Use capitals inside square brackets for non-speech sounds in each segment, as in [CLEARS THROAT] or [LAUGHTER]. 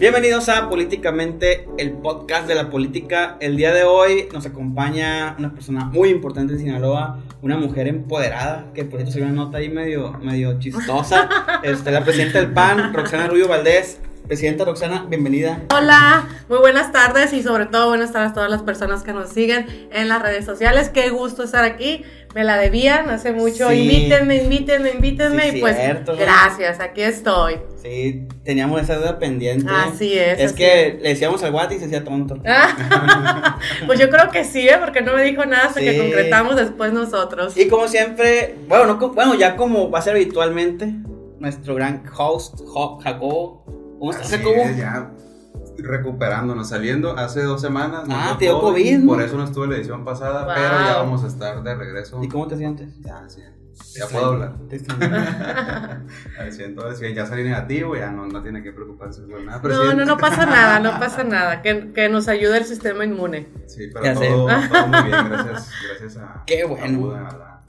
Bienvenidos a Políticamente, el podcast de la política. El día de hoy nos acompaña una persona muy importante de Sinaloa, una mujer empoderada, que por cierto se una nota ahí medio, medio chistosa. [LAUGHS] Este, la presidenta del PAN, Roxana Rubio Valdés. Presidenta Roxana, bienvenida. Hola, muy buenas tardes y sobre todo buenas tardes a todas las personas que nos siguen en las redes sociales. Qué gusto estar aquí. Me la debían hace mucho. Sí. Invítenme, invítenme, invítenme. Sí, y pues cierto, gracias, aquí estoy. Sí, teníamos esa duda pendiente. Así es, Es así que le decíamos al guati y se hacía tonto. [LAUGHS] Pues yo creo que sí, ¿eh? porque no me dijo nada hasta que concretamos después nosotros. Y como siempre, bueno, no, bueno, ya como va a ser habitualmente, nuestro gran host, Jacobo. ¿Cómo estás, Así Jacobo? es, ya recuperándonos, saliendo hace dos semanas. Ah, te dio COVID. Por eso no estuve la edición pasada, Wow. pero ya vamos a estar de regreso. ¿Y cómo te sientes? Ya, sí. Ya puedo hablar. Te extraño. Al 100, entonces ya salí negativo, ya no, no tiene que preocuparse por nada. No, presidente. no, no pasa [LAUGHS] nada, no pasa nada. Que, que nos ayude el sistema inmune. Sí, pero todo, todo [LAUGHS] muy bien, gracias, gracias a, Qué bueno. a Buda, ¿verdad?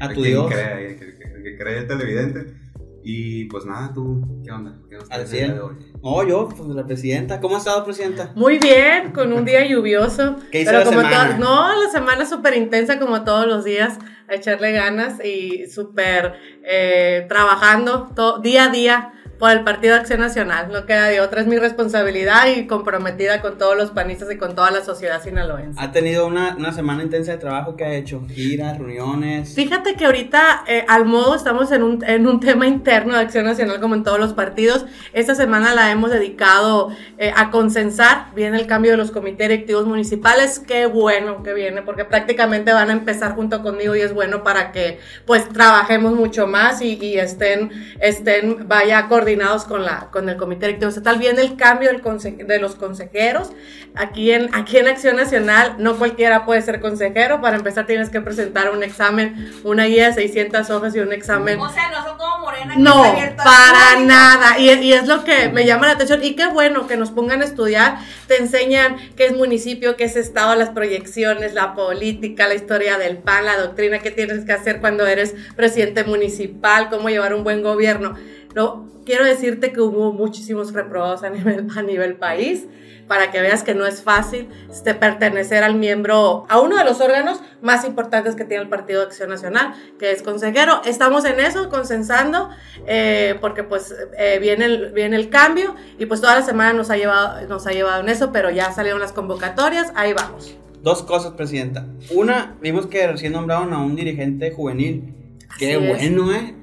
A tu quien Dios. Cree, el que, el que cree el televidente. Y pues nada, tú, ¿qué onda? ¿Qué nos Al traes el día 100. de hoy? No, yo, pues la presidenta. ¿Cómo ha estado, presidenta? Muy bien, con un día lluvioso. ¿Qué hizo pero la como semana? no, la semana súper intensa como todos los días, a echarle ganas y súper eh, trabajando día a día por el Partido de Acción Nacional. No queda de otra, es mi responsabilidad y comprometida con todos los panistas y con toda la sociedad sinaloense. Ha tenido una, una semana intensa de trabajo que ha hecho. Giras, reuniones. Fíjate que ahorita, eh, al modo, estamos en un, en un tema interno de Acción Nacional, como en todos los partidos. Esta semana la hemos dedicado eh, a consensar. Viene el cambio de los comités directivos municipales. Qué bueno que viene, porque prácticamente van a empezar junto conmigo y es bueno para que pues trabajemos mucho más y, y estén, estén, vaya, coordinados con, la, con el comité directivo estatal. Viene el cambio del de los consejeros. Aquí en, aquí en Acción Nacional no cualquiera puede ser consejero. Para empezar tienes que presentar un examen, una guía de 600 hojas y un examen. O sea, no son como Morena que No, para nada. Y, y es lo que me llama la atención. Y qué bueno que nos pongan a estudiar. Te enseñan qué es municipio, qué es estado, las proyecciones, la política, la historia del PAN, la doctrina, qué tienes que hacer cuando eres presidente municipal, cómo llevar un buen gobierno. No, quiero decirte que hubo muchísimos reprobados a nivel, a nivel país para que veas que no es fácil este, pertenecer al miembro, a uno de los órganos más importantes que tiene el Partido de Acción Nacional, que es consejero. Estamos en eso, consensando, eh, porque pues eh, viene, el, viene el cambio y pues toda la semana nos ha, llevado, nos ha llevado en eso, pero ya salieron las convocatorias, ahí vamos. Dos cosas, presidenta. Una, vimos que recién nombraron a un dirigente juvenil. Qué Así es. bueno, ¿eh?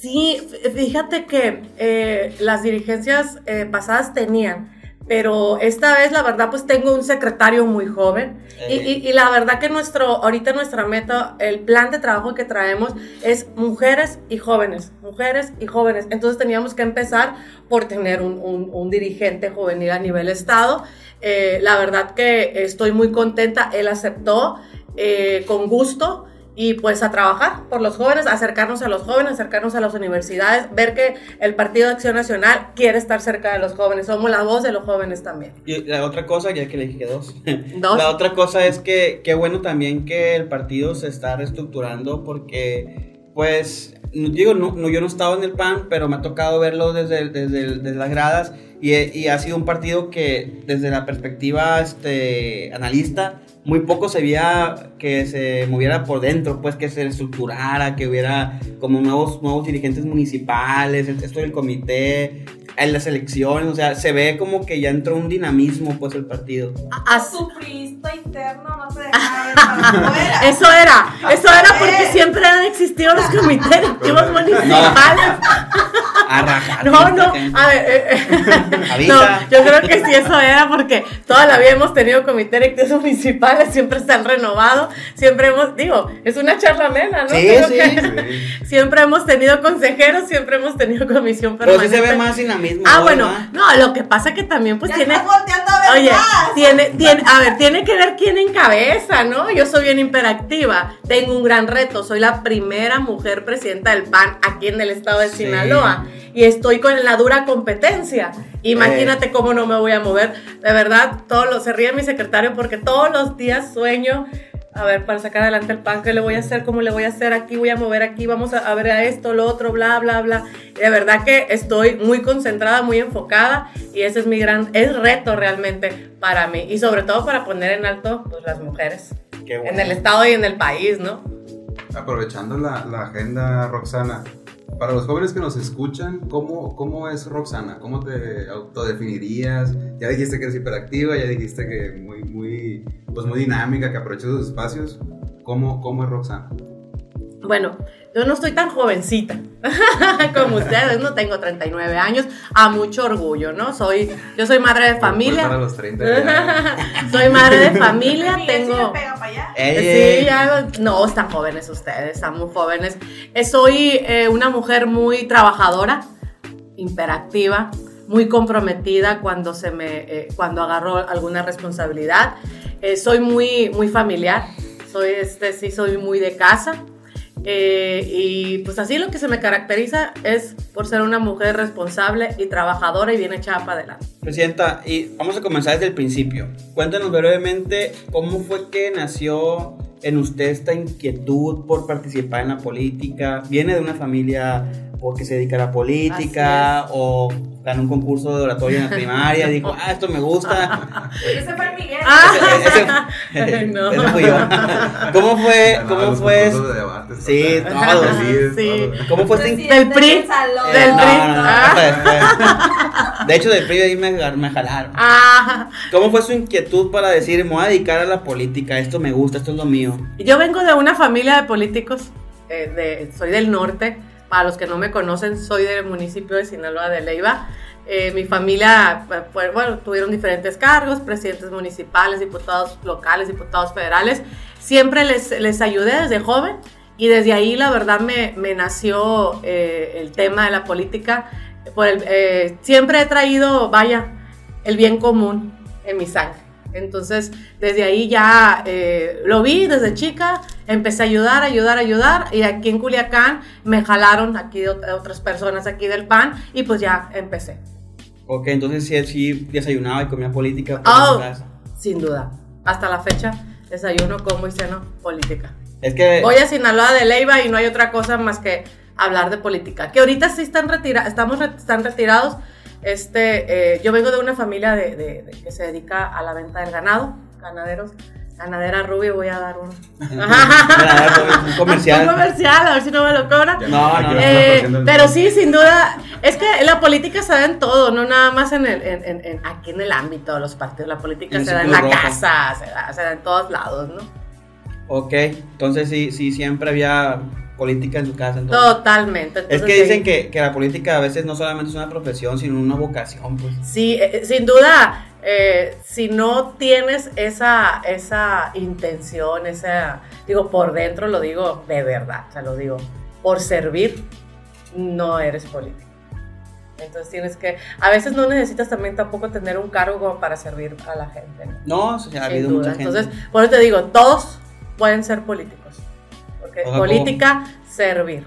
Sí, fíjate que eh, las dirigencias eh, pasadas tenían, pero esta vez la verdad pues tengo un secretario muy joven y, Eh. y- y la verdad que nuestro, ahorita nuestra meta, el plan de trabajo que traemos es mujeres y jóvenes, mujeres y jóvenes. Entonces teníamos que empezar por tener un, un- un dirigente juvenil a nivel estado. La verdad que estoy muy contenta, él aceptó con gusto y pues a trabajar por los jóvenes, acercarnos a los jóvenes, acercarnos a las universidades, ver que el Partido de Acción Nacional quiere estar cerca de los jóvenes, somos la voz de los jóvenes también. Y la otra cosa, ya que le dije dos. [LAUGHS] Dos. La otra cosa es que qué bueno también que el partido se está reestructurando porque, pues, digo, no, no, yo no estaba en el PAN, pero me ha tocado verlo desde, desde, desde las gradas y, y ha sido un partido que desde la perspectiva este, analista, muy poco se veía que se moviera por dentro, pues que se estructurara, que hubiera como nuevos, nuevos dirigentes municipales, esto del comité, en las elecciones, o sea, se ve como que ya entró un dinamismo, pues, el partido. As- Su priista interno no se deja ver para [LAUGHS] afuera. Eso era, eso era porque siempre han existido los comités [LAUGHS] directivos municipales. A rajar. No, no, a ver, eh, eh, [LAUGHS] Avisa. no, yo creo que sí eso era porque toda la vida hemos tenido comités directivos [LAUGHS] municipales, siempre se han renovado, siempre hemos, digo, es una charla amena, ¿no? Sí, Creo sí. que Sí. Siempre hemos tenido consejeros, siempre hemos tenido comisión Pero permanente. sí se ve más dinamismo. Ah, ¿no? bueno, no, lo que pasa que también pues ya tiene... estás volteando a ver Oye, más. tiene, tiene, a ver, tiene que ver quién encabeza, ¿no? Yo soy bien hiperactiva, tengo un gran reto, soy la primera mujer presidenta del PAN aquí en el estado de Sí. Y estoy con la dura competencia. Imagínate Eh. cómo no me voy a mover. De verdad, todos los, se ríe mi secretario porque todos los días sueño a ver, para sacar adelante el pan, ¿qué le voy a hacer? ¿Cómo le voy a hacer? Aquí voy a mover aquí, vamos a, a ver a esto, lo otro, bla, bla, bla. Y de verdad que estoy muy concentrada, muy enfocada y ese es mi gran, es reto realmente para mí y sobre todo para poner en alto pues, las mujeres Qué bueno. en el estado y en el país, ¿no? Aprovechando la, la agenda, Roxana, para los jóvenes que nos escuchan, ¿cómo, ¿cómo es Roxana? ¿Cómo te autodefinirías? Ya dijiste que eres hiperactiva, ya dijiste que muy, muy, pues muy dinámica, que aprovecha sus espacios. ¿Cómo, ¿Cómo es Roxana? Bueno, yo no estoy tan jovencita [LAUGHS] como ustedes, no tengo 39 años, a mucho orgullo, ¿no? Soy, yo soy madre de para familia, los 30 ya. [LAUGHS] soy madre de familia, tengo... pega para allá. Ey, Sí, ya, no, están jóvenes ustedes, están muy jóvenes. Eh, soy eh, una mujer muy trabajadora, hiperactiva, muy comprometida cuando se me, eh, cuando agarro alguna responsabilidad. Eh, soy muy, muy familiar, soy, este, sí, soy muy de casa. Eh, y pues así lo que se me caracteriza es por ser una mujer responsable y trabajadora y bien echada para adelante. Presidenta, y vamos a comenzar desde el principio. Cuéntanos brevemente cómo fue que nació en usted esta inquietud por participar en la política. ¿Viene de una familia o que se dedica a la política o ganó un concurso de oratoria en la primaria? [LAUGHS] Dijo, ah, esto me gusta. [LAUGHS] Ese fue el Miguel. Ah. Ese- ese- No. [LAUGHS] ese fui yo. ¿Cómo fue? ¿Cómo fue? concursos de debates, Sí, todo. Sí, Sí. todo. ¿Cómo fue Presidente Del PRI. Del PRI. no, no, Ah. después. De hecho, del PRI ahí me, me jalaron. Ah, ¿Cómo fue su inquietud para decir, me voy a dedicar a la política, esto me gusta, esto es lo mío? Yo vengo de una familia de políticos, eh, de- soy del norte, para los que no me conocen, soy del municipio de Sinaloa de Leiva. Eh, mi familia, fue- bueno, tuvieron diferentes cargos, presidentes municipales, diputados locales, diputados federales. Siempre les, les ayudé desde joven y desde ahí la verdad me, me nació eh, el tema de la política. Por eh, siempre he traído, vaya, el bien común en mi sangre. Entonces, desde ahí ya eh, lo vi desde chica, empecé a ayudar, ayudar, ayudar, y aquí en Culiacán me jalaron aquí ot- otras personas aquí del PAN, y pues ya empecé. Ok, entonces sí, sí desayunaba y comía política. Oh. Sin duda. Hasta la fecha, desayuno, como y ceno política. Es que... Voy a Sinaloa de Leiva y no hay otra cosa más que hablar de política. Que ahorita sí están, retira estamos re- están retirados. Este, eh, yo vengo de una familia de, de- de- que se dedica a la venta del ganado, ganaderos. Ganadera Rubio, voy a dar un, [LAUGHS] [LAUGHS] un un comercial. comercial, a ver si no me lo cobran. No, no, no. Eh, el- pero sí, sin duda, es que la política se da en todo, no nada más en el, en- en- en- aquí en el ámbito de los partidos. La política se da en la rojo. casa, se da, se da en todos lados, ¿no? Ok, entonces sí, sí, siempre había política en su casa. entonces. Totalmente. Es entonces, que sí. dicen que, que la política a veces no solamente es una profesión, sino una vocación, pues. Sí, eh, sin duda, eh, si no tienes esa, esa intención, esa, digo, por dentro lo digo de verdad, o sea, lo digo, por servir, no eres político. Entonces tienes que, a veces no necesitas también tampoco tener un cargo como para servir a la gente. ¿no? No, o sea, ha habido duda. mucha gente. Entonces, por eso te digo, todos pueden ser políticos. Política, servir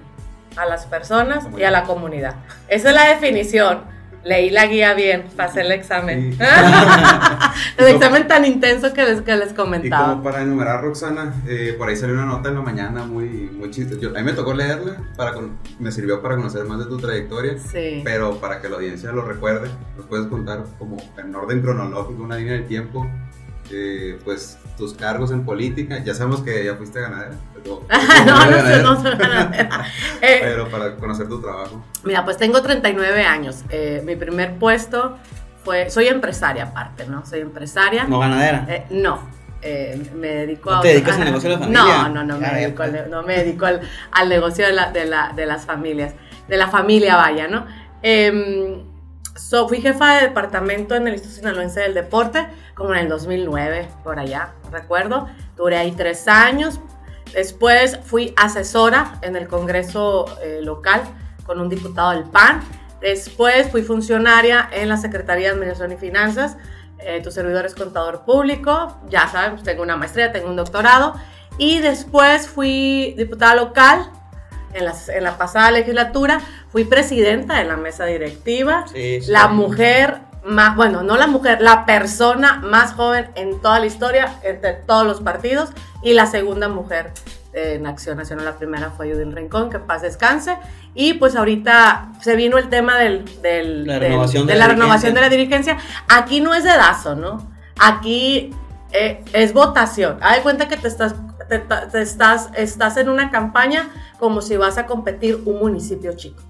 a las personas y a la comunidad. Esa es la definición. Leí la guía bien, pasé el examen. Sí. [LAUGHS] el examen tan intenso que les, que les Y comentaba. como para enumerar, Roxana, eh, por ahí salió una nota en la mañana muy, muy chiste. Yo, a mí me tocó leerla, para con- me sirvió para conocer más de tu trayectoria. Sí. Pero para que la audiencia lo recuerde, nos puedes contar como en orden cronológico, una línea del tiempo, eh, pues tus cargos en política. Ya sabemos que ya fuiste ganadera. Pero- [LAUGHS] no, no, sé, no soy ganadera. [LAUGHS] Eh, Pero para conocer tu trabajo. Mira, pues tengo 39 años. Eh, mi primer puesto fue, soy empresaria aparte, ¿no? Soy empresaria. No ganadera. Eh, no, eh, me dedico ¿No a... te dedicas al negocio de la familia? No, no, no, me ya, dedico, al, pues. no me dedico al, al negocio de, la, de, la, de las familias, de la familia, vaya, ¿no? Em, so, fui jefa de departamento en el Instituto Sinaloense del Deporte, como en el 2009, por allá, recuerdo. Duré ahí tres años. Después fui asesora en el Congreso eh, local con un diputado del PAN. Después fui funcionaria en la Secretaría de Administración y Finanzas. Eh, tu servidor es contador público. Ya saben, pues tengo una maestría, tengo un doctorado. Y después fui diputada local en la, en la pasada legislatura. Fui presidenta de la mesa directiva. Sí, sí. La mujer más, bueno, no la mujer, la persona más joven en toda la historia, entre todos los partidos, y la segunda mujer en Acción Nacional. La primera fue Judith Rincón, que paz descanse. Y pues ahorita se vino el tema del, del- La del- renovación de, de la la renovación de la dirigencia. Aquí no es dedazo, ¿no? Aquí eh, es votación. Haz de cuenta que te estás, te, te estás, estás en una campaña como si vas a competir un municipio chico.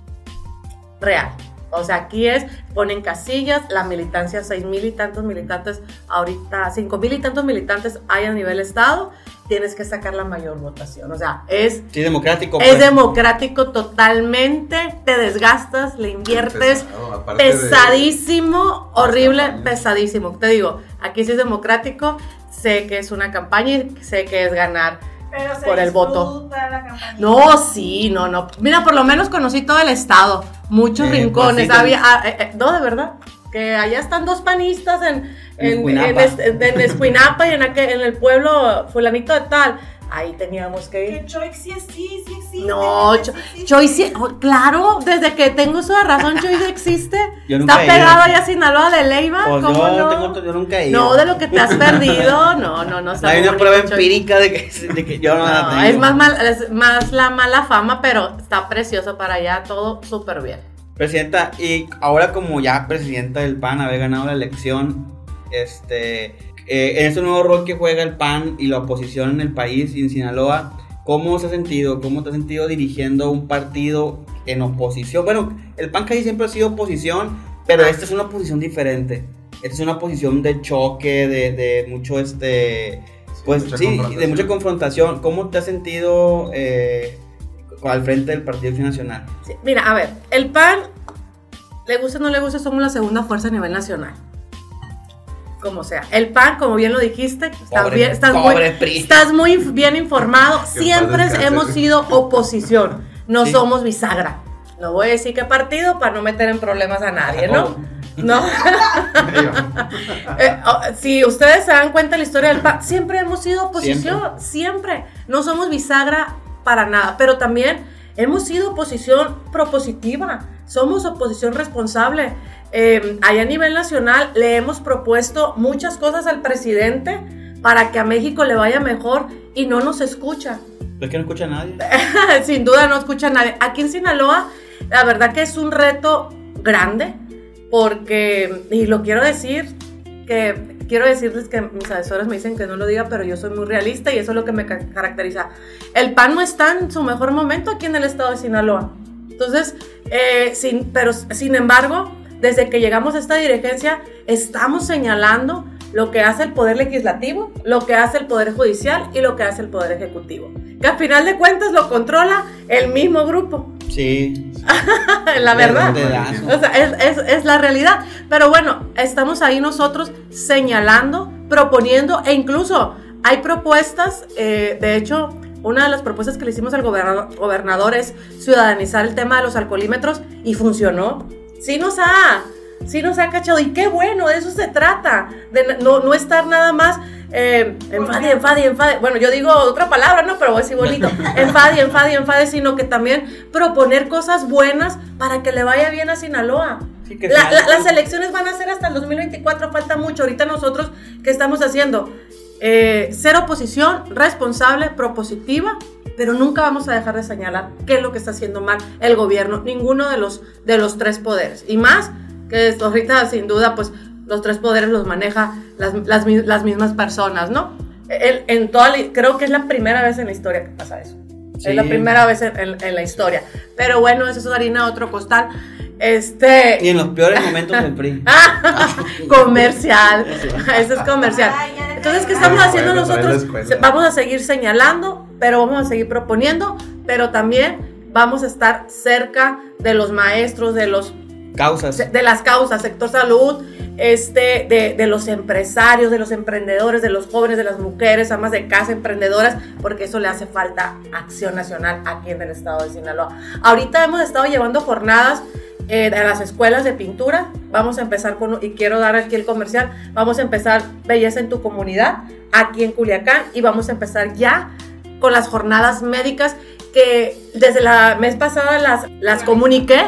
Real. O sea, aquí es, ponen casillas, la militancia, seis mil y tantos militantes, ahorita cinco mil y tantos militantes hay a nivel estado, tienes que sacar la mayor votación. O sea, es, Sí, democrático. es pues. democrático totalmente, te desgastas, le inviertes, Pesado, aparte de- pesadísimo, horrible, pesadísimo. Te digo, aquí sí es democrático, sé que es una campaña y sé que es ganar. Pero se Por el voto. la campaña. No, sí, no, no. Mira, por lo menos conocí todo el estado, muchos Eh, rincones. pues había, ah, eh, eh, no, de verdad. Que allá están dos panistas en, En en, Escuinapa. en este- en Escuinapa y en, aquel- en el pueblo fulanito de tal. Ahí teníamos que ir. Que Choix sí sí, sí existe. No, sí. Choy sí- oh, claro, desde que tengo uso de razón, Choy sí existe. Yo nunca Está pegado allá a Sinaloa de Leiva. Pues ¿cómo yo, no? tengo- yo nunca he ido. No, de lo que te has perdido. [LAUGHS] No, no, no. está Hay una prueba Choy. empírica de que, de que yo no, la tengo. es más, mal- es más la mala fama, pero está precioso para allá, todo súper bien. Presidenta, y ahora como ya presidenta del PAN, haber ganado la elección, este, eh, en ese nuevo rol que juega el PAN y la oposición en el país y en Sinaloa, ¿cómo se ha sentido? ¿Cómo te has sentido dirigiendo un partido en oposición? Bueno, el PAN casi siempre ha sido oposición, pero esta es una posición diferente. Esta es una posición de choque, de, de mucho, este, pues mucha sí, de confrontación. mucha confrontación. ¿Cómo te has sentido eh, al frente del Partido Acción Nacional? Sí, mira, a ver, el PAN, le gusta o no le gusta, somos la segunda fuerza a nivel nacional. Como sea. El PAN, como bien lo dijiste, estás, Pobre- bien, estás, pobre muy, PRI. estás muy bien informado. Siempre hemos sido oposición, no Sí. somos bisagra. No voy a decir qué partido para no meter en problemas a nadie, ¿no? No. [LAUGHS] Eh, oh, si ustedes se dan cuenta de la historia del PAN, siempre hemos sido oposición, siempre. No somos bisagra para nada, pero también hemos sido oposición propositiva, somos oposición responsable. Eh, allá a nivel nacional le hemos propuesto muchas cosas al presidente para que a México le vaya mejor y no nos escucha. Es que no escucha a nadie. [LAUGHS] Sin duda no escucha a nadie. Aquí en Sinaloa, la verdad que es un reto grande, porque, y lo quiero decir, que quiero decirles que mis asesores me dicen que no lo diga, pero yo soy muy realista y eso es lo que me ca- caracteriza. El PAN no está en su mejor momento aquí en el estado de Sinaloa. Entonces, eh, sin, pero sin embargo, desde que llegamos a esta dirigencia, estamos señalando lo que hace el Poder Legislativo, lo que hace el Poder Judicial y lo que hace el Poder Ejecutivo. Que a final de cuentas lo controla el mismo grupo, Sí. [LAUGHS] la verdad. O sea, es, es- es la realidad. Pero bueno, estamos ahí nosotros señalando, proponiendo e incluso hay propuestas, eh, de hecho, una de las propuestas que le hicimos al gobernador, gobernador es ciudadanizar el tema de los alcoholímetros y funcionó. Sí nos ha, sí nos ha cachado y qué bueno, de eso se trata, de no, no estar nada más eh, enfade, enfade, enfade. Bueno, yo digo otra palabra, ¿no? Pero voy a decir bonito. [LAUGHS] Enfade, enfade, enfade, sino que también proponer cosas buenas para que le vaya bien a Sinaloa. Sí, que La- sea- la- las elecciones van a ser hasta el 2024, falta mucho. Ahorita nosotros, ¿qué estamos haciendo? Eh, ser oposición responsable, propositiva, pero nunca vamos a dejar de señalar qué es lo que está haciendo mal el gobierno, ninguno de los, de los tres poderes. Y más que esto, ahorita sin duda, pues los tres poderes los maneja las, las las mismas personas, ¿no? El- en toda creo que es la primera vez en la historia que pasa eso. Sí. Es la primera vez en, en- en la historia. Pero bueno, eso es harina de otro costal. Este, Y en los peores momentos del PRI. [LAUGHS] comercial. Eso es comercial. Entonces, ¿qué estamos haciendo la nosotros? Vamos a seguir señalando, pero vamos a seguir proponiendo, pero también vamos a estar cerca de los maestros, de los Causas. de las causas, sector salud, este, de, de los empresarios, de los emprendedores, de los jóvenes, de las mujeres, amas de casa, emprendedoras, porque eso le hace falta acción nacional aquí en el estado de Sinaloa. Ahorita hemos estado llevando jornadas eh, a las escuelas de pintura. Vamos a empezar con, y quiero dar aquí el comercial, vamos a empezar Belleza en tu comunidad, aquí en Culiacán, y vamos a empezar ya con las jornadas médicas que desde la mes pasada las, las comuniqué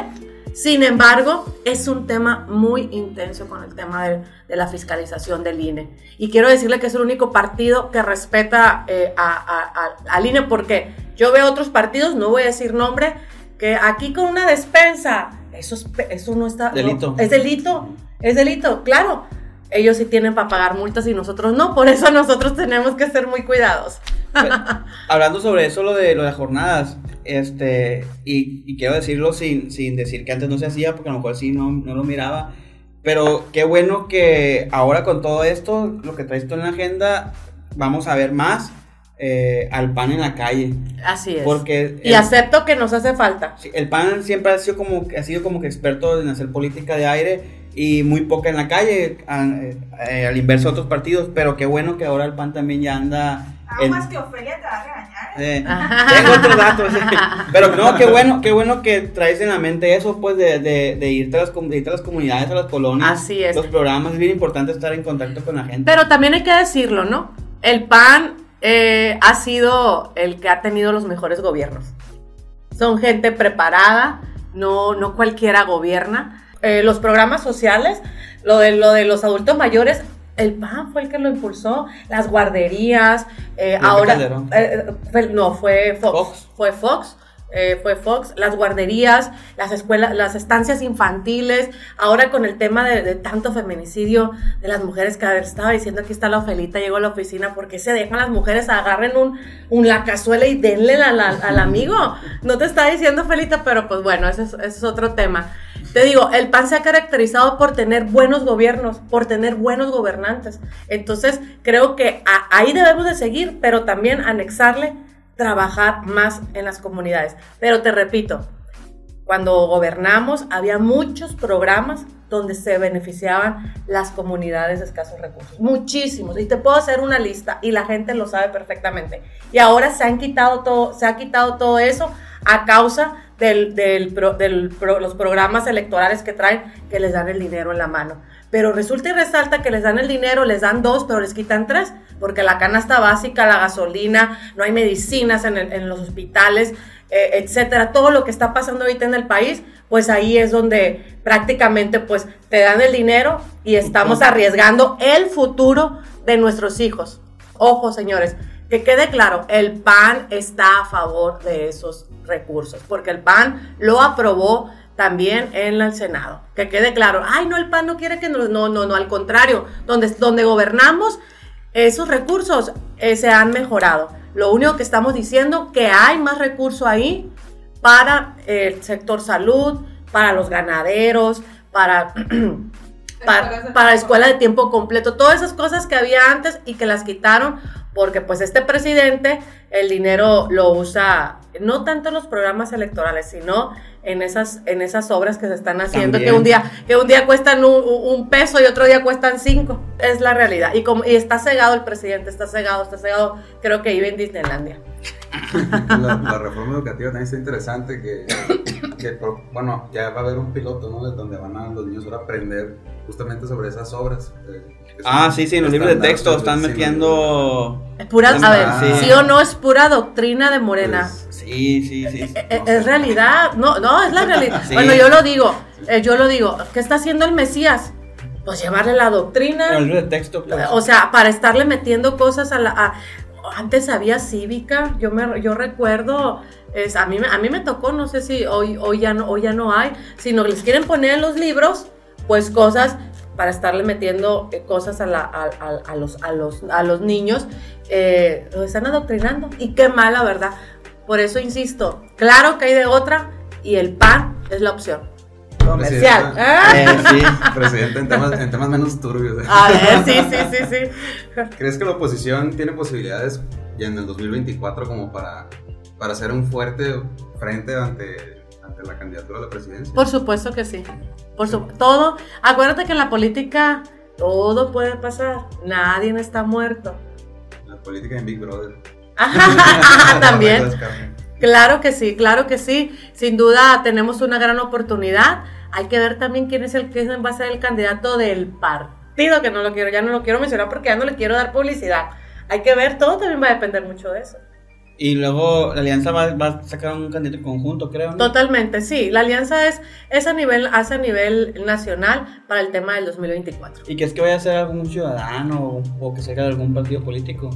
Sin embargo, es un tema muy intenso con el tema de, de la fiscalización del INE. Y quiero decirle que es el único partido que respeta eh, a- a- a- al INE porque yo veo otros partidos, no voy a decir nombre, que aquí con una despensa, eso, es eso no está... no, Delito. es delito, es delito, claro. Ellos sí tienen para pagar multas y nosotros no, por eso nosotros tenemos que ser muy cuidados. Pero, [LAUGHS] hablando sobre eso, lo de, lo de jornadas, este, y, y quiero decirlo sin, sin decir que antes no se hacía, porque a lo mejor sí no, no lo miraba, pero qué bueno que ahora con todo esto, lo que traes tú en la agenda, vamos a ver más eh, al PAN en la calle, Así es. porque y el, acepto que nos hace falta. el PAN siempre ha sido como, ha sido como que experto en hacer política de aire y muy poca en la calle, a- eh, al inverso de otros partidos, pero qué bueno que ahora el PAN también ya anda... en- Aguas que Ofelia te va a regañar. ¿eh? eh, tengo otros datos. [LAUGHS] Pero no, qué bueno, qué bueno que traes en la mente eso, pues, de, de, de irte, a las, de irte a las comunidades, a las colonias. Así es. Los programas, es bien importante estar en contacto con la gente. Pero también hay que decirlo, ¿no? El PAN eh, ha sido el que ha tenido los mejores gobiernos. Son gente preparada, no, no cualquiera gobierna. Eh, los programas sociales, lo de, lo de los adultos mayores, el PAN fue el que lo impulsó. Las guarderías, eh, ahora... Eh, fue- no, fue Fox. Fox. Fue Fox. eh, fue Fox, las guarderías, las escuelas, las estancias infantiles, ahora con el tema de, de tanto feminicidio de las mujeres que a ver, estaba diciendo aquí está la Ofelita, llegó a la oficina, porque se dejan las mujeres, agarren un, un la cazuela y denle la- la- al amigo. No te está diciendo Felita, pero pues bueno, ese es, ese es otro tema. Te digo, el PAN se ha caracterizado por tener buenos gobiernos, por tener buenos gobernantes. Entonces, creo que a- ahí debemos de seguir, pero también anexarle trabajar más en las comunidades. Pero te repito, cuando gobernamos había muchos programas donde se beneficiaban las comunidades de escasos recursos, muchísimos, y te puedo hacer una lista y la gente lo sabe perfectamente. Y ahora se han quitado todo, se ha quitado todo eso a causa del, del pro- del pro- los programas electorales que traen que les dan el dinero en la mano. Pero resulta y resalta que les dan el dinero, les dan dos, pero les quitan tres, porque la canasta básica, la gasolina, no hay medicinas en, el- en los hospitales, eh, etcétera, todo lo que está pasando ahorita en el país, pues ahí es donde prácticamente pues te dan el dinero y estamos arriesgando el futuro de nuestros hijos. Ojo, señores, que quede claro, el PAN está a favor de esos recursos, porque el PAN lo aprobó también en el Senado. Que quede claro, ay, no, el PAN no quiere que nos, no, no, no, al contrario, donde, donde gobernamos, esos recursos eh, se han mejorado. Lo único que estamos diciendo que hay más recursos ahí para el sector salud, para los ganaderos, para, [CLEARS THROAT] para, para escuela de tiempo completo, todas esas cosas que había antes y que las quitaron porque pues este presidente el dinero lo usa no tanto en los programas electorales, sino en esas, en esas obras que se están haciendo, que un día, que un día cuestan un, un peso y otro día cuestan cinco. Es la realidad. Y como, y está cegado el presidente, está cegado, está cegado, creo que vive en Disneylandia. [LAUGHS] La, la reforma educativa también está interesante que, que, por- bueno, ya va a haber un piloto, ¿no? De donde van a los niños ahora a aprender justamente sobre esas obras. eh, Ah, sí, sí, en los libros de texto están sí, metiendo... Es pura, a ver, Ah, sí. sí. o no es pura doctrina de Morena. Pues, Sí, sí, sí. sí. Eh, eh, es realidad, no, no, es la realidad. [LAUGHS] Sí. Bueno, yo lo digo, eh, yo lo digo, ¿qué está haciendo el Mesías? Pues llevarle la doctrina. En los libros de texto, pues. O sea, para estarle metiendo cosas a la... a- antes había cívica, yo me yo recuerdo, es, a, mí, me- a mí me tocó, no sé si hoy, hoy, ya no, hoy ya no hay, sino que les quieren poner en los libros, pues cosas para estarle metiendo eh, cosas a, la, a, a- a los, los, a los niños, eh, los están adoctrinando. Y qué mala, ¿verdad? Por eso insisto, claro que hay de otra y el PAN es la opción. Comercial. Presidenta. ¿Ah? Eh, sí. Presidente, en temas, en temas menos turbios. ¿eh? A ver, sí, sí, sí, sí. ¿Crees que la oposición tiene posibilidades ya en el 2024 como para, para hacer un fuerte frente ante, ante la candidatura a la presidencia? Por supuesto que sí. Por su todo. Acuérdate que en la política todo puede pasar. Nadie está muerto. La política en Big Brother. [LAUGHS] También. [LAUGHS] Claro que sí, claro que sí. Sin duda tenemos una gran oportunidad. Hay que ver también quién es el que va a ser el candidato del partido, que no lo quiero, ya no lo quiero mencionar porque ya no le quiero dar publicidad. Hay que ver, todo también va a depender mucho de eso. Y luego la alianza va, va a sacar un candidato conjunto, creo. ¿no? Totalmente, sí. La alianza es, es a nivel, hace a nivel nacional para el tema del 2024. ¿Y qué es que vaya a ser algún ciudadano o, que sea de algún partido político?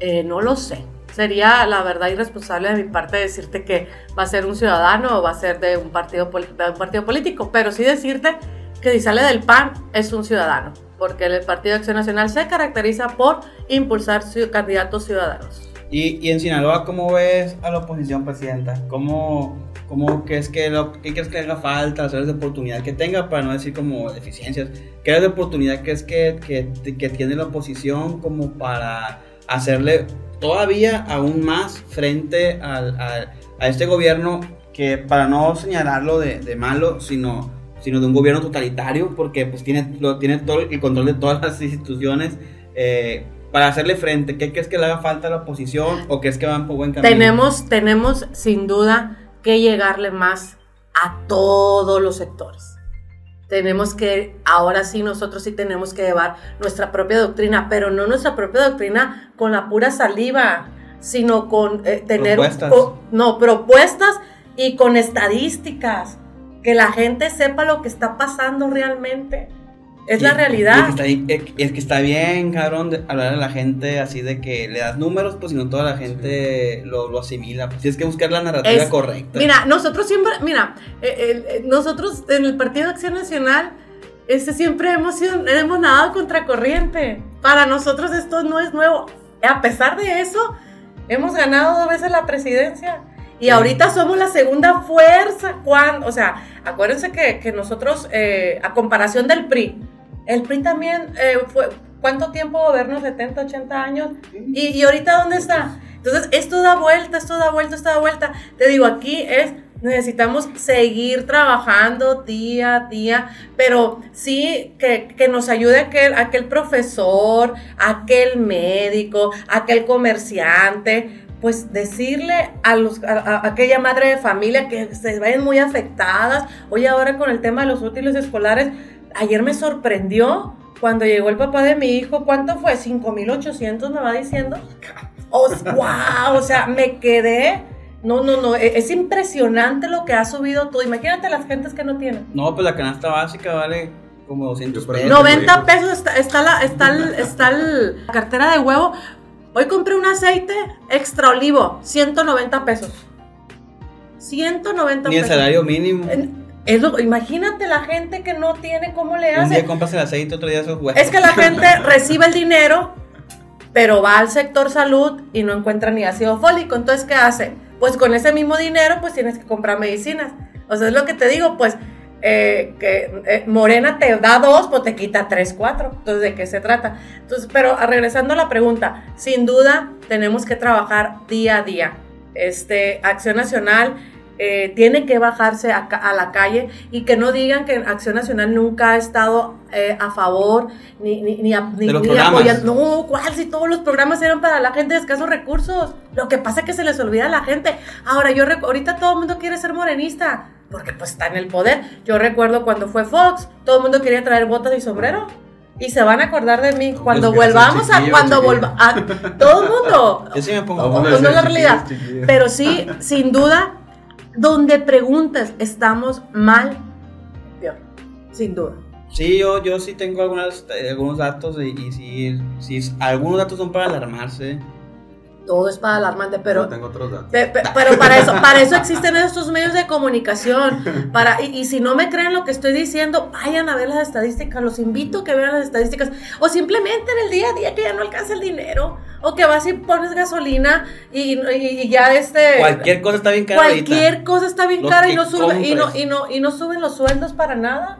Eh, no lo sé. Sería la verdad irresponsable de mi parte decirte que va a ser un ciudadano o va a ser de un partido, de un partido político, pero sí decirte que si sale del PAN es un ciudadano, porque el Partido de Acción Nacional se caracteriza por impulsar candidatos ciudadanos. Y, y en Sinaloa, ¿cómo ves a la oposición, presidenta? ¿Cómo, cómo crees que lo, qué crees que haga falta, las áreas de oportunidad que tenga, para no decir como deficiencias? ¿Qué áreas de oportunidad crees que, que, que tiene la oposición como para hacerle todavía aún más frente al, al- a este gobierno que, para no señalarlo de, de malo, sino, sino de un gobierno totalitario, porque pues tiene, lo, tiene todo el control de todas las [LAUGHS] instituciones? eh, para hacerle frente, ¿qué crees que le haga falta a la oposición o crees que van por buen camino? Tenemos, tenemos sin duda que llegarle más a todos los sectores. Tenemos que, ahora sí, nosotros sí tenemos que llevar nuestra propia doctrina, pero no nuestra propia doctrina con la pura saliva, sino con eh, tener... Propuestas. no, propuestas y con estadísticas. Que la gente sepa lo que está pasando realmente. Es Y- la realidad. Es que, está, ahí- es que está bien, cabrón, de hablar a la gente así de que le das números, pues si no toda la gente lo, lo asimila. Pues tienes que buscar la narrativa Es- correcta. Mira, nosotros siempre, mira, eh, eh, nosotros en el Partido de Acción Nacional, este, siempre hemos, sido, hemos nadado contracorriente. Para nosotros esto no es nuevo. A pesar de eso, hemos ganado dos veces la presidencia. Y ahorita somos la segunda fuerza. Cuando, o sea, acuérdense que, que nosotros, eh, a comparación del PRI, el PRI también eh, fue, ¿cuánto tiempo gobernó? 70, 80 años. ¿Y, y ahorita dónde está? Entonces, esto da vuelta, esto da vuelta, esto da vuelta. Te digo, aquí es, necesitamos seguir trabajando día a día, pero sí que, que nos ayude aquel, aquel profesor, aquel médico, aquel comerciante, pues decirle a, los, a, a aquella madre de familia que se ven muy afectadas, oye, ahora con el tema de los útiles escolares, ayer me sorprendió cuando llegó el papá de mi hijo, ¿cuánto fue? 5,800 me va diciendo. [LAUGHS] Oh, wow, o sea, me quedé. No, no, no, e- es impresionante lo que ha subido todo. Imagínate las gentes que no tienen. No, pues la canasta básica vale como 200 Yo por pesos. No, 90 pesos está, está la, está, el- está el- la cartera de huevo. Hoy compré un aceite extra olivo, 190 pesos. 190 Ni el pesos. salario mínimo. Es lo- imagínate la gente que no tiene cómo le Un hace. día compras el aceite, otro día esos huevos. Es que la [LAUGHS] gente recibe el dinero, pero va al sector salud y no encuentra ni ácido fólico. Entonces, ¿qué hace? Pues con ese mismo dinero, pues tienes que comprar medicinas. O sea, es lo que te digo, pues eh, que eh, Morena te da dos, pues te quita tres, cuatro. Entonces, ¿de qué se trata? Entonces, pero ah, regresando a la pregunta, sin duda tenemos que trabajar día a día. Este, Acción Nacional eh, tiene que bajarse a, la calle y que no digan que Acción Nacional nunca ha estado a favor ni, ni, ni, a- ni- De los ni apoyando. No, ¿cuál? Si todos los programas eran para la gente de escasos recursos. Lo que pasa es que se les olvida a la gente. Ahora, yo ahorita todo el mundo quiere ser morenista porque pues está en el poder. Yo recuerdo cuando fue Fox, todo el mundo quería traer botas y sombrero. Y se van a acordar de mí cuando volvamos a cuando volva a todo el mundo. [LAUGHS] Yo sí me pongo. No la realidad. Pero sí, sin duda, donde preguntas, estamos mal, peor. Sin duda. Sí, yo, yo sí tengo algunas, eh, algunos datos y, y sí, sí, algunos datos son para alarmarse. Todo es para alarmante, pero Yo tengo otros datos. Pe- pe- Pero para eso, para eso existen estos medios de comunicación. Para, y, y si no me creen lo que estoy diciendo, vayan a ver las estadísticas. Los invito a que vean las estadísticas. O simplemente en el día a día que ya no alcanza el dinero. O que vas y pones gasolina y, y- y ya este. Cualquier cosa está bien cara cualquier ahorita. cosa está bien cara y no, sube, y, no, y, no, y no suben los sueldos para nada.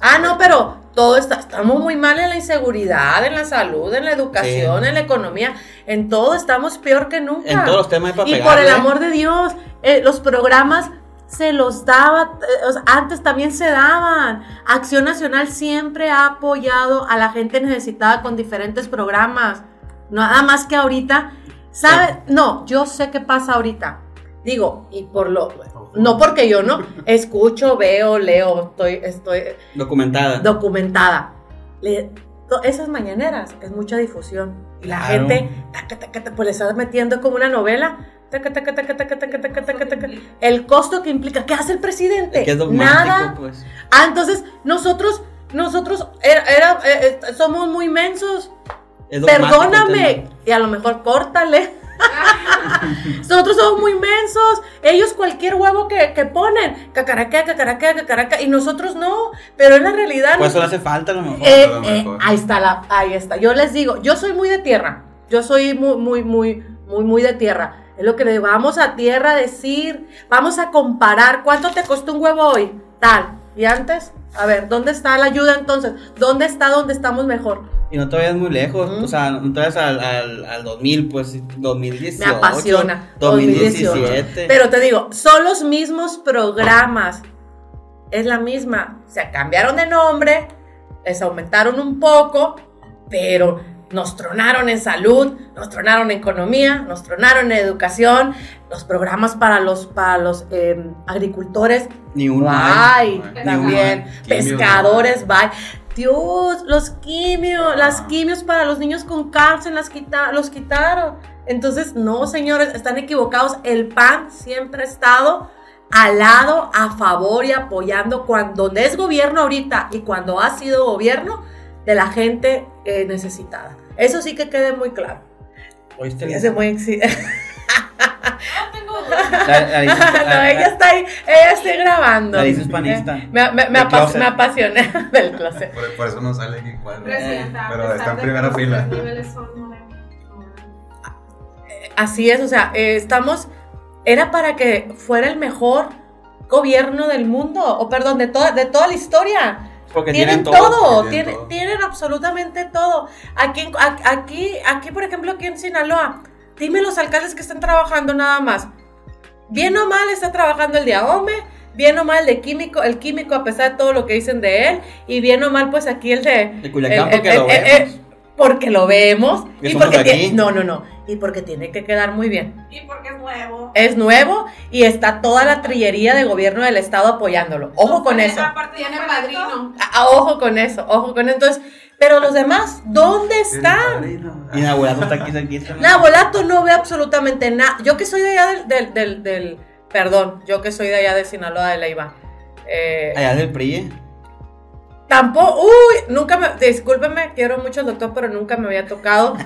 Ah, no, pero todo está, estamos muy mal en la inseguridad, en la salud, en la educación, Sí. en la economía, en todo estamos peor que nunca. En todos los temas para Y pegarle. por el amor de Dios, eh, los programas se los daba, eh, o sea, antes también se daban. Acción Nacional siempre ha apoyado a la gente necesitada con diferentes programas. Nada más que ahorita, ¿sabe? No, yo sé qué pasa ahorita. Digo, y por lo, no porque yo no, escucho, veo, leo, estoy, estoy Documentada. documentada. Le- to- esas mañaneras es mucha difusión. Y la Claro. gente, taca, taca, taca, pues le estás metiendo como una novela. taca, taca, taca, taca, taca, taca, taca, taca. El costo que implica, ¿qué hace el presidente? Que es Nada. pues. Ah, entonces nosotros, nosotros era, era- eh, eh, somos muy mensos. Perdóname. Y a lo mejor córtale. [LAUGHS] Nosotros somos muy mensos. Ellos cualquier huevo que, que ponen, cacaraca, cacaraca, cacaraca, y nosotros no. Pero en la realidad. Pues eso nosotros- hace falta a lo mejor. eh, a lo eh, mejor. ahí está la, ahí está. Yo les digo, yo soy muy de tierra. Yo soy muy, muy, muy, muy, muy de tierra. Es lo que le vamos a tierra a decir. Vamos a comparar. ¿Cuánto te costó un huevo hoy? Tal. ¿Y antes? A ver, ¿dónde está la ayuda entonces? ¿Dónde está donde estamos mejor? Y no te vayas muy lejos, o sea, no te vayas al, al, al 2000, pues 2018. Me apasiona. 2017. Pero te digo, son los mismos programas. Es la misma. Se cambiaron de nombre, les aumentaron un poco, pero nos tronaron en salud, nos tronaron en economía, nos tronaron en educación, los programas para los, para los eh, agricultores, Ni uno bye, Ni también, uno pescadores, bye. Dios, los quimios, las quimios para los niños con cáncer las quita- los quitaron. Entonces, no, señores, están equivocados. El PAN siempre ha estado al lado, a favor y apoyando cuando es gobierno ahorita y cuando ha sido gobierno de la gente eh, necesitada. Eso sí que quede muy claro. ¿Oíste? Ya se muy exi- [LAUGHS] [LAUGHS] No tengo duda. La, la, Lisa- [LAUGHS] no, la- ella está ahí, ella está grabando. La Lisa es panista. Eh, Me, me, me, Del apas- closet. me apasioné [LAUGHS] del closet. Por, por eso no sale aquí cuadro. Presidenta, Pero está en primera fila. Así es, o sea, eh, estamos, era para que fuera el mejor gobierno del mundo, o perdón, de toda, de toda la historia. Porque Tienen, tienen, todo. todo, tienen tienen, todo. tienen absolutamente todo. Aquí, aquí, aquí, por ejemplo, aquí en Sinaloa, dime los alcaldes que están trabajando nada más. Bien o mal está trabajando el de Ahome, bien o mal el de químico, el químico a pesar de todo lo que dicen de él, y bien o mal pues aquí el de... De Culiacán, el- porque el- lo vemos. Porque lo vemos. Y porque tiene- aquí. no, no, no. Y porque tiene que quedar muy bien Y porque es nuevo. es nuevo y está toda la trillería de gobierno del estado apoyándolo. Ojo con eso. Tiene padrino. Ah, ah, ojo con eso, ojo con eso. Entonces, pero los demás, ¿dónde están? Y Nabolato está aquí. ¿no? Nabolato no ve absolutamente nada. Yo que soy de allá del, del, del, del- perdón, yo que soy de allá de Sinaloa de Leiva. Eh, Allá del PRI. Tampoco, uy, nunca me, discúlpeme, quiero mucho al doctor, pero nunca me había tocado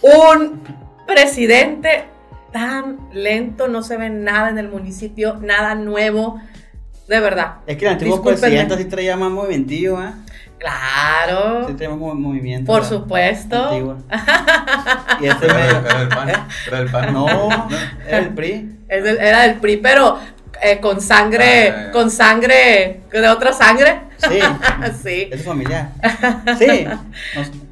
un presidente tan lento, no se ve nada en el municipio, nada nuevo, de verdad. Es que el antiguo presidente sí traía más movimentillo, ¿eh? Claro, Sí traía más mo- movimiento. por supuesto. antigua. [LAUGHS] Y este Era, medio. era el pan. ¿Eh? Era el pan. No, [LAUGHS] era el PRI. Era del PRI, pero eh, con sangre, Ah, ya. con sangre, de otra sangre. Sí. [LAUGHS] sí. Es familiar. [LAUGHS] Sí.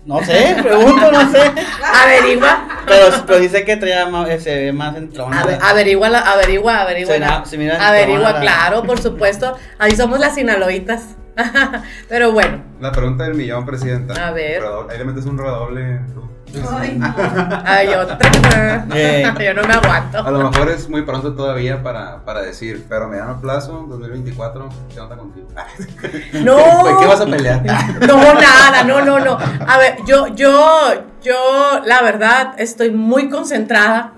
No, no sé, pregunto, no sé. Averigua, Pero, pero dice que traía más, eh, se ve más en trono. ave- averigua, la- averigua, averigua. Se la- na- se mira en averigua, la- claro, por supuesto. Ahí somos las sinaloitas. [LAUGHS] pero bueno, La pregunta del millón, presidenta. A ver. Ahí le metes un redoble. Ay, no. [LAUGHS] ay, otra. Eh. [LAUGHS] Yo no me aguanto. A lo mejor es muy pronto todavía para, para decir, pero a mediano plazo, 2024, ¿qué onda contigo? [LAUGHS] No. ¿De qué vas a pelear? No, nada, no, no, no. A ver, yo, yo, yo, la verdad, estoy muy concentrada,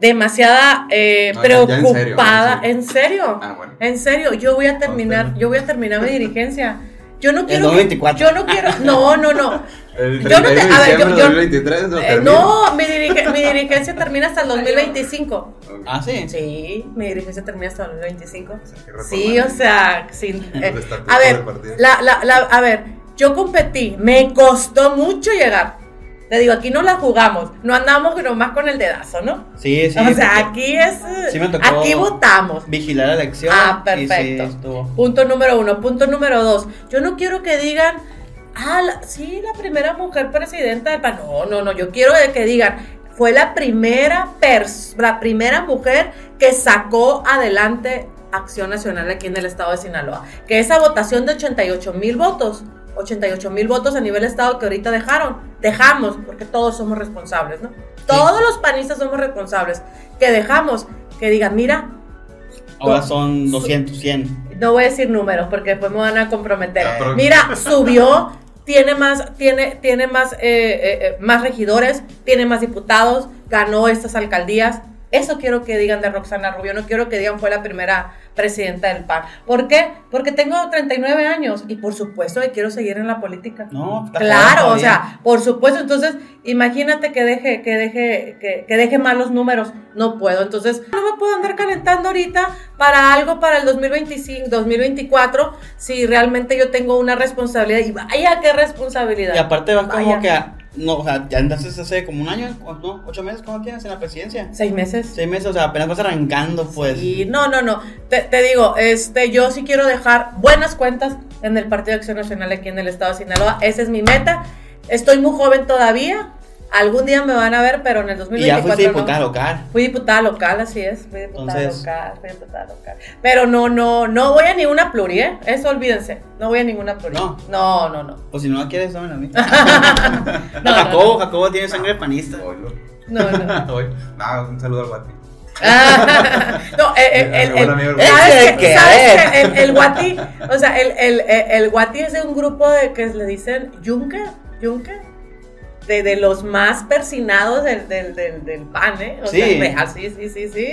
demasiada eh, No, ya- ya en serio, preocupada. en ¿En serio? Ah, bueno. En serio, yo voy a terminar, Espera. yo voy a terminar mi dirigencia. Yo no quiero. 2024. Yo no quiero. No, no, no. El Yo no 31 te- a ver, yo- yo- 2023 lo Eh, no, mi, dirige- mi dirigencia termina hasta el 2025. Ok. Ah, sí. Sí, mi dirigencia termina hasta el 2025. O sea, Sí, o sea, sin, el eh, a ver, partido. la, la, la- a ver, yo competí, me costó mucho llegar. Te digo, aquí no la jugamos, no andamos nomás con el dedazo, ¿no? Sí, sí. o sea, aquí es, Sí me tocó aquí votamos. Vigilar la elección. Ah, sí perfecto. Punto número uno. Punto número dos. Yo no quiero que digan, ah, la- sí, la primera mujer presidenta del PAN. No, no, no. Yo quiero que digan, fue la primera, pers- la primera mujer que sacó adelante Acción Nacional aquí en el estado de Sinaloa. Que esa votación de 88 mil votos, 88 mil votos a nivel estado que ahorita dejaron, dejamos, porque todos somos responsables, ¿no? Todos los panistas somos responsables. Que dejamos, que digan, mira, Ahora No. son 200, 100. no voy a decir números porque después me van a comprometer. Ah, pero- Mira, subió tiene más, tiene, tiene más, eh, eh, eh, más regidores, tiene más diputados, ganó estas alcaldías. Eso quiero que digan de Roxana Rubio, no quiero que digan fue la primera presidenta del PAN. ¿Por qué? Porque tengo 39 años y por supuesto que quiero seguir en la política. No, Claro, o sea, por supuesto. Entonces, imagínate que deje, que deje, que, que deje mal los números. No puedo. Entonces, no me puedo andar calentando ahorita para algo para el 2025, 2024, si realmente yo tengo una responsabilidad. Y vaya qué responsabilidad. Y aparte vas como que, a- no, o sea, ya andaste hace como un año, ¿no? ¿Ocho meses? ¿Cómo tienes en la presidencia? Seis meses. Seis meses, o sea, apenas vas arrancando, pues. Y no, no, no. Te, te digo, este, yo sí quiero dejar buenas cuentas en el Partido de Acción Nacional aquí en el estado de Sinaloa. Esa es mi meta. Estoy muy joven todavía. Algún día me van a ver, pero en el Y 2024 ya fuiste no. diputada local. Fui diputada local, así es. Fui diputada Entonces- local, fui diputada local. Pero no, no, no voy a ninguna pluri, ¿eh? Eso olvídense. No voy a ninguna pluri. No. No, no, no. O si no la quieres, dámela a mí. [LAUGHS] [LAUGHS] No, no, Jacobo, Jacobo tiene sangre panista. [LAUGHS] No, no. Oilo. Ah, un saludo al Guati. No, eh, eh, el, el- el. El, el Guati, o sea, el, el, el, el Guati es de un grupo de que le dicen Yunque, Yunque, de, de los más persinados del, del, del, del pan, ¿eh? O Sí. sea, real, sí, sí, sí, sí,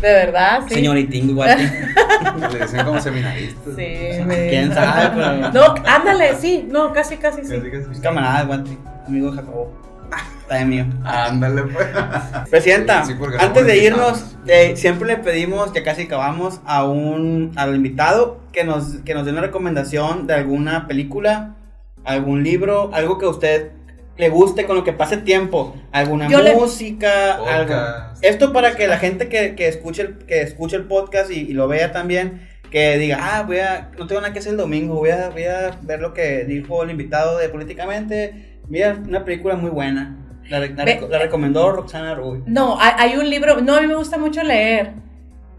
de verdad, sí. Señoritín, igual. [LAUGHS] [LAUGHS] Le dicen como seminaristas. Sí, me- ¿Quién sabe? [LAUGHS] Pero... No, ándale, sí, no, casi, casi, sí. Casi, casi. Es camarada, Guati. Amigo de Jacobo. Está de mío. Ándale, pues. Presidenta, Sí, porque antes de irnos, eh, siempre le pedimos, que casi acabamos, a un, al invitado que nos, que nos dé una recomendación de alguna película, algún libro, algo que usted le guste, con lo que pase tiempo, alguna Yo le- música, algo. Esto para que la gente que, que escuche, el, que escuche el podcast y, y lo vea también, que diga, ah, voy a, no tengo nada que hacer el domingo, voy a, voy a ver lo que dijo el invitado de Políticamente, mira, una película muy buena. La, la- Ve- la recomendó Roxana Rubio. No, hay, hay un libro, no, a mí me gusta mucho leer.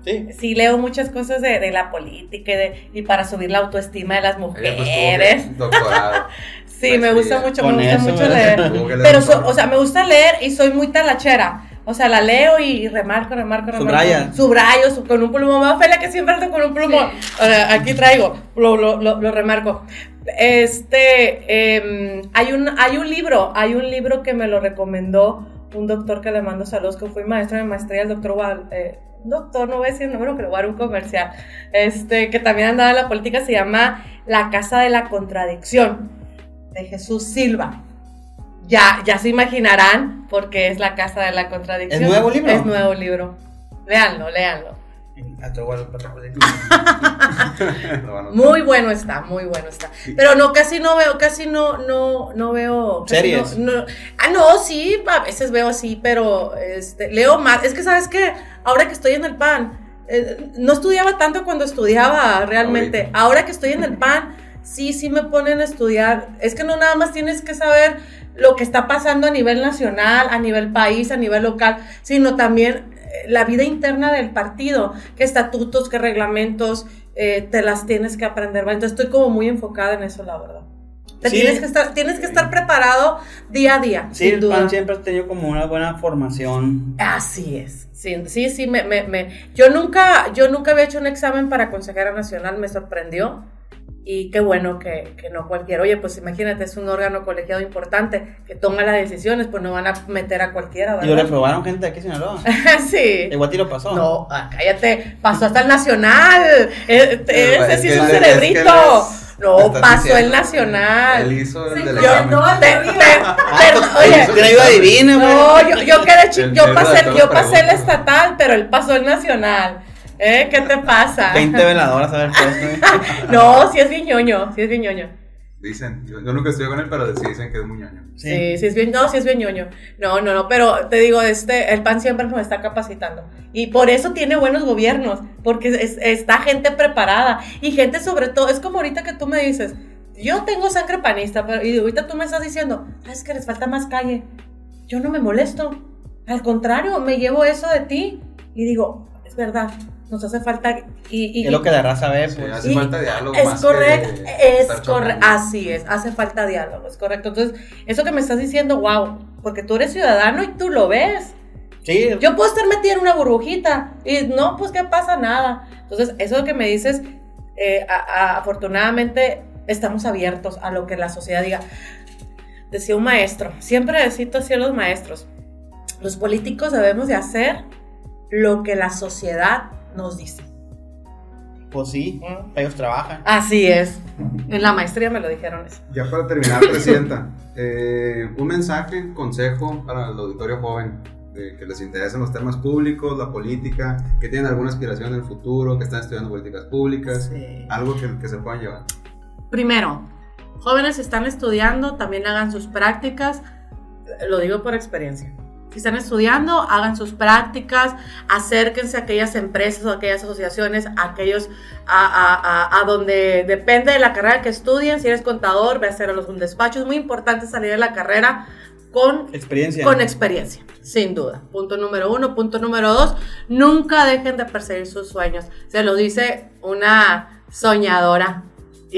Sí. Sí, leo muchas cosas de, de la política y, de, y para subir la autoestima de las Ella mujeres. pues tuvo que- doctorado. [LAUGHS] Sí, me gusta mucho, Con me gusta eso, mucho leer. Pero, so- o sea, me gusta leer y soy muy talachera. O sea, la leo y remarco, remarco, remarco. Subraya. Subrayo su- con un plumón. Más Ophelia que siempre ando con un plumón. O sea, aquí traigo, lo, lo, lo, lo remarco. Este, em, hay, un, hay un libro, hay un libro que me lo recomendó un doctor que le mando saludos, que fui maestro de maestría, el doctor Gual- eh, doctor, no voy a decir el número, le voy a dar un comercial, este, que también andaba en la política, se llama La Casa de la Contradicción, de Jesús Silva. Ya, ya se imaginarán por qué es La Casa de la Contradicción. ¿Es nuevo libro? Es nuevo libro. Léanlo, léanlo. [LAUGHS] Muy bueno está, muy bueno está. Pero no, casi no veo, casi no, no, no veo. Series. no- no- ah, no, sí, a veces veo así, pero este, leo más. Es que, ¿sabes qué? Ahora que estoy en el PAN, eh, no estudiaba tanto cuando estudiaba realmente. Ahora que estoy en el PAN, sí, sí me ponen a estudiar. Es que no nada más tienes que saber lo que está pasando a nivel nacional, a nivel país, a nivel local, sino también eh, la vida interna del partido, qué estatutos, qué reglamentos, eh, te las tienes que aprender. Entonces estoy como muy enfocada en eso, la verdad. Te Sí. tienes, que estar, tienes que estar preparado día a día. Sí, sin el duda. PAN siempre ha tenido como una buena formación. Así es. Sí, sí, sí, me, me, me- Yo nunca, yo nunca había hecho un examen para consejera nacional, me sorprendió. Y qué bueno que, que no cualquiera. Oye, pues imagínate, es un órgano colegiado importante que toma las decisiones, pues no van a meter a cualquiera, Y lo ¿verdad? reprobaron gente de aquí Sinaloa. [LAUGHS] sí. El Guati lo pasó. No, ah, cállate, pasó hasta el nacional. Eh, Pero Ese es sí es un él- es que cerebrito. No, pasó diciendo, el nacional. Él hizo el Sí, del yo examen. no, Te- te- perdón, oye, no, yo, yo quedé yo pasé, yo de pasé el estatal, pero él pasó el nacional. ¿Eh? ¿Qué te pasa? 20 veladoras a ver puesto. [LAUGHS] No, sí es bien ñoño, sí es bien ñoño. Dicen, yo, yo nunca estuve con él, pero sí dicen que es muy ñoño. Sí. sí, es bien, no, sí es bien ñoño. No, no, no, pero te digo, este, el PAN siempre nos está capacitando. Y por eso tiene buenos gobiernos, porque es- está gente preparada. Y gente sobre todo, es como ahorita que tú me dices, yo tengo sangre panista, pero y ahorita tú me estás diciendo, "Ah, es que les falta más calle. Yo no me molesto. Al contrario, me llevo eso de ti y digo, es verdad, nos hace falta. Y, y- Es lo que ve, Sí, pues. hace y- falta diálogo. es correcto, es correcto, así es, hace falta diálogo, es correcto. Entonces, eso que me estás diciendo, wow, porque tú eres ciudadano y tú lo ves. Sí, Yo puedo estar metida en una burbujita y no, pues que pasa nada. Entonces, eso que me dices, eh, a- a- afortunadamente estamos abiertos a lo que la sociedad diga. Decía un maestro, siempre cito así a los maestros, los políticos debemos de hacer lo que la sociedad nos dice. Pues sí, Mm. ellos trabajan. Así es. En la maestría me lo dijeron eso. Ya para terminar, [LAUGHS] Presidenta, eh, un mensaje, consejo para el auditorio joven que les interesan los temas públicos, la política, que tienen alguna aspiración en el futuro, que están estudiando políticas públicas, Sí. algo que, que se puedan llevar. Primero, jóvenes están estudiando, también hagan sus prácticas. Lo digo por experiencia. Si están estudiando, hagan sus prácticas, acérquense a aquellas empresas o aquellas asociaciones, a aquellos a, a- a- a donde depende de la carrera que estudien. Si eres contador, ve a hacer a los un despacho. Es muy importante salir de la carrera con Experiencia. con experiencia, sin duda. Punto número uno. Punto número dos, nunca dejen de perseguir sus sueños. Se los dice una soñadora.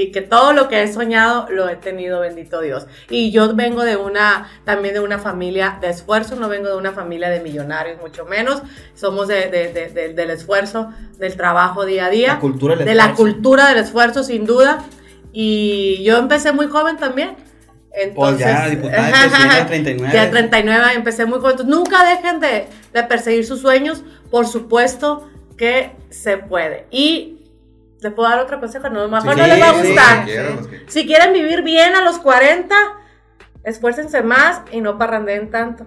Y que todo lo que he soñado lo he tenido, bendito Dios. Y yo vengo de una, también de una familia de esfuerzo, no vengo de una familia de millonarios, mucho menos. Somos de- de- de- de- del esfuerzo, del trabajo día a día. La cultura del de la esfuerzo. cultura del esfuerzo, sin duda. Y yo empecé muy joven también. Entonces, Pues ya, diputada [LAUGHS] de 39. Ya 39, empecé muy joven. Entonces, nunca dejen de, de perseguir sus sueños. Por supuesto que se puede. Y le puedo dar otro consejo, no, mejor Sí, no les va a sí, gustar. Quiero Si quieren vivir bien a los 40, esfuércense más y no parrandeen tanto.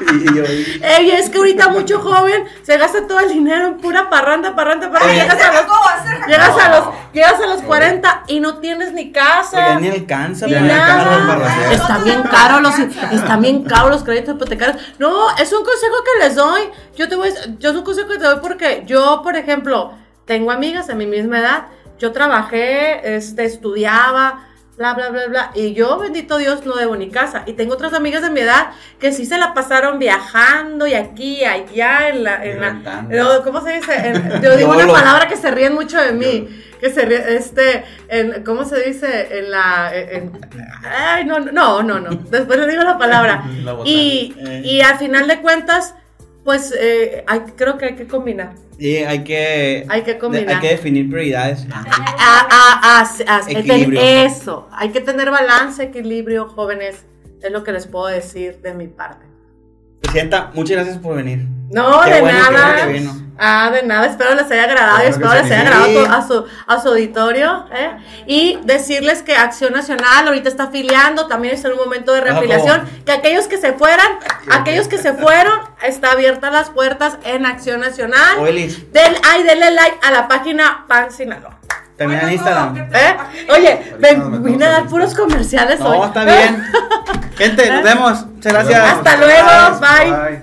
[LAUGHS] Y yo, Ey, es que ahorita mucho joven se gasta todo el dinero en pura parranda, parranda, parranda. Oye. Llegas a los, ¿Cómo va a llegas a los, llegas a los 40 y no tienes ni casa. ya ni alcanza. Ni nada. Están bien caros los, están bien caros los créditos hipotecarios. No, es un consejo que les doy. Yo te voy, a- yo es un consejo que te doy porque yo, por ejemplo, tengo amigas de mi misma edad. Yo trabajé, este, estudiaba, bla, bla, bla, bla. Y yo, bendito Dios, no debo ni casa. Y tengo otras amigas de mi edad que sí se la pasaron viajando y aquí allá en la, en la- ¿cómo se dice? En- [LAUGHS] yo digo una palabra que se ríen mucho de mí. Que se ríen, este, en, ¿cómo se dice? En la, en- ay, no, no, no, no. Después le digo la palabra. [LAUGHS] La. Y, Eh. y al final de cuentas, pues eh, hay- creo que hay que combinar. Sí, hay que, Hay que combinar. hay que definir prioridades. A- a- a- a- a- Equilibrio. Eso, hay que tener balance, equilibrio, jóvenes. Es lo que les puedo decir de mi parte. Presidenta, muchas gracias por venir. No, Qué de bueno, nada. bueno que vino. Ah, de nada. Espero les haya agradado y Claro que espero les haya agradado a su, a su auditorio. ¿eh? Y decirles que Acción Nacional ahorita está afiliando, también está en un momento de reafiliación. Que aquellos que se fueran, aquellos que se fueron, está abiertas las puertas en Acción Nacional. Oelis, Del, ay, denle like a la página Pan Sinaloa. también en Instagram. ¿cómo? ¿Qué ¿eh? Oye, metemos vine a dar puros comerciales hoy. No, está bien. [LAUGHS] Gente, nos vemos. Muchas gracias. Hasta luego. Bye. Bye.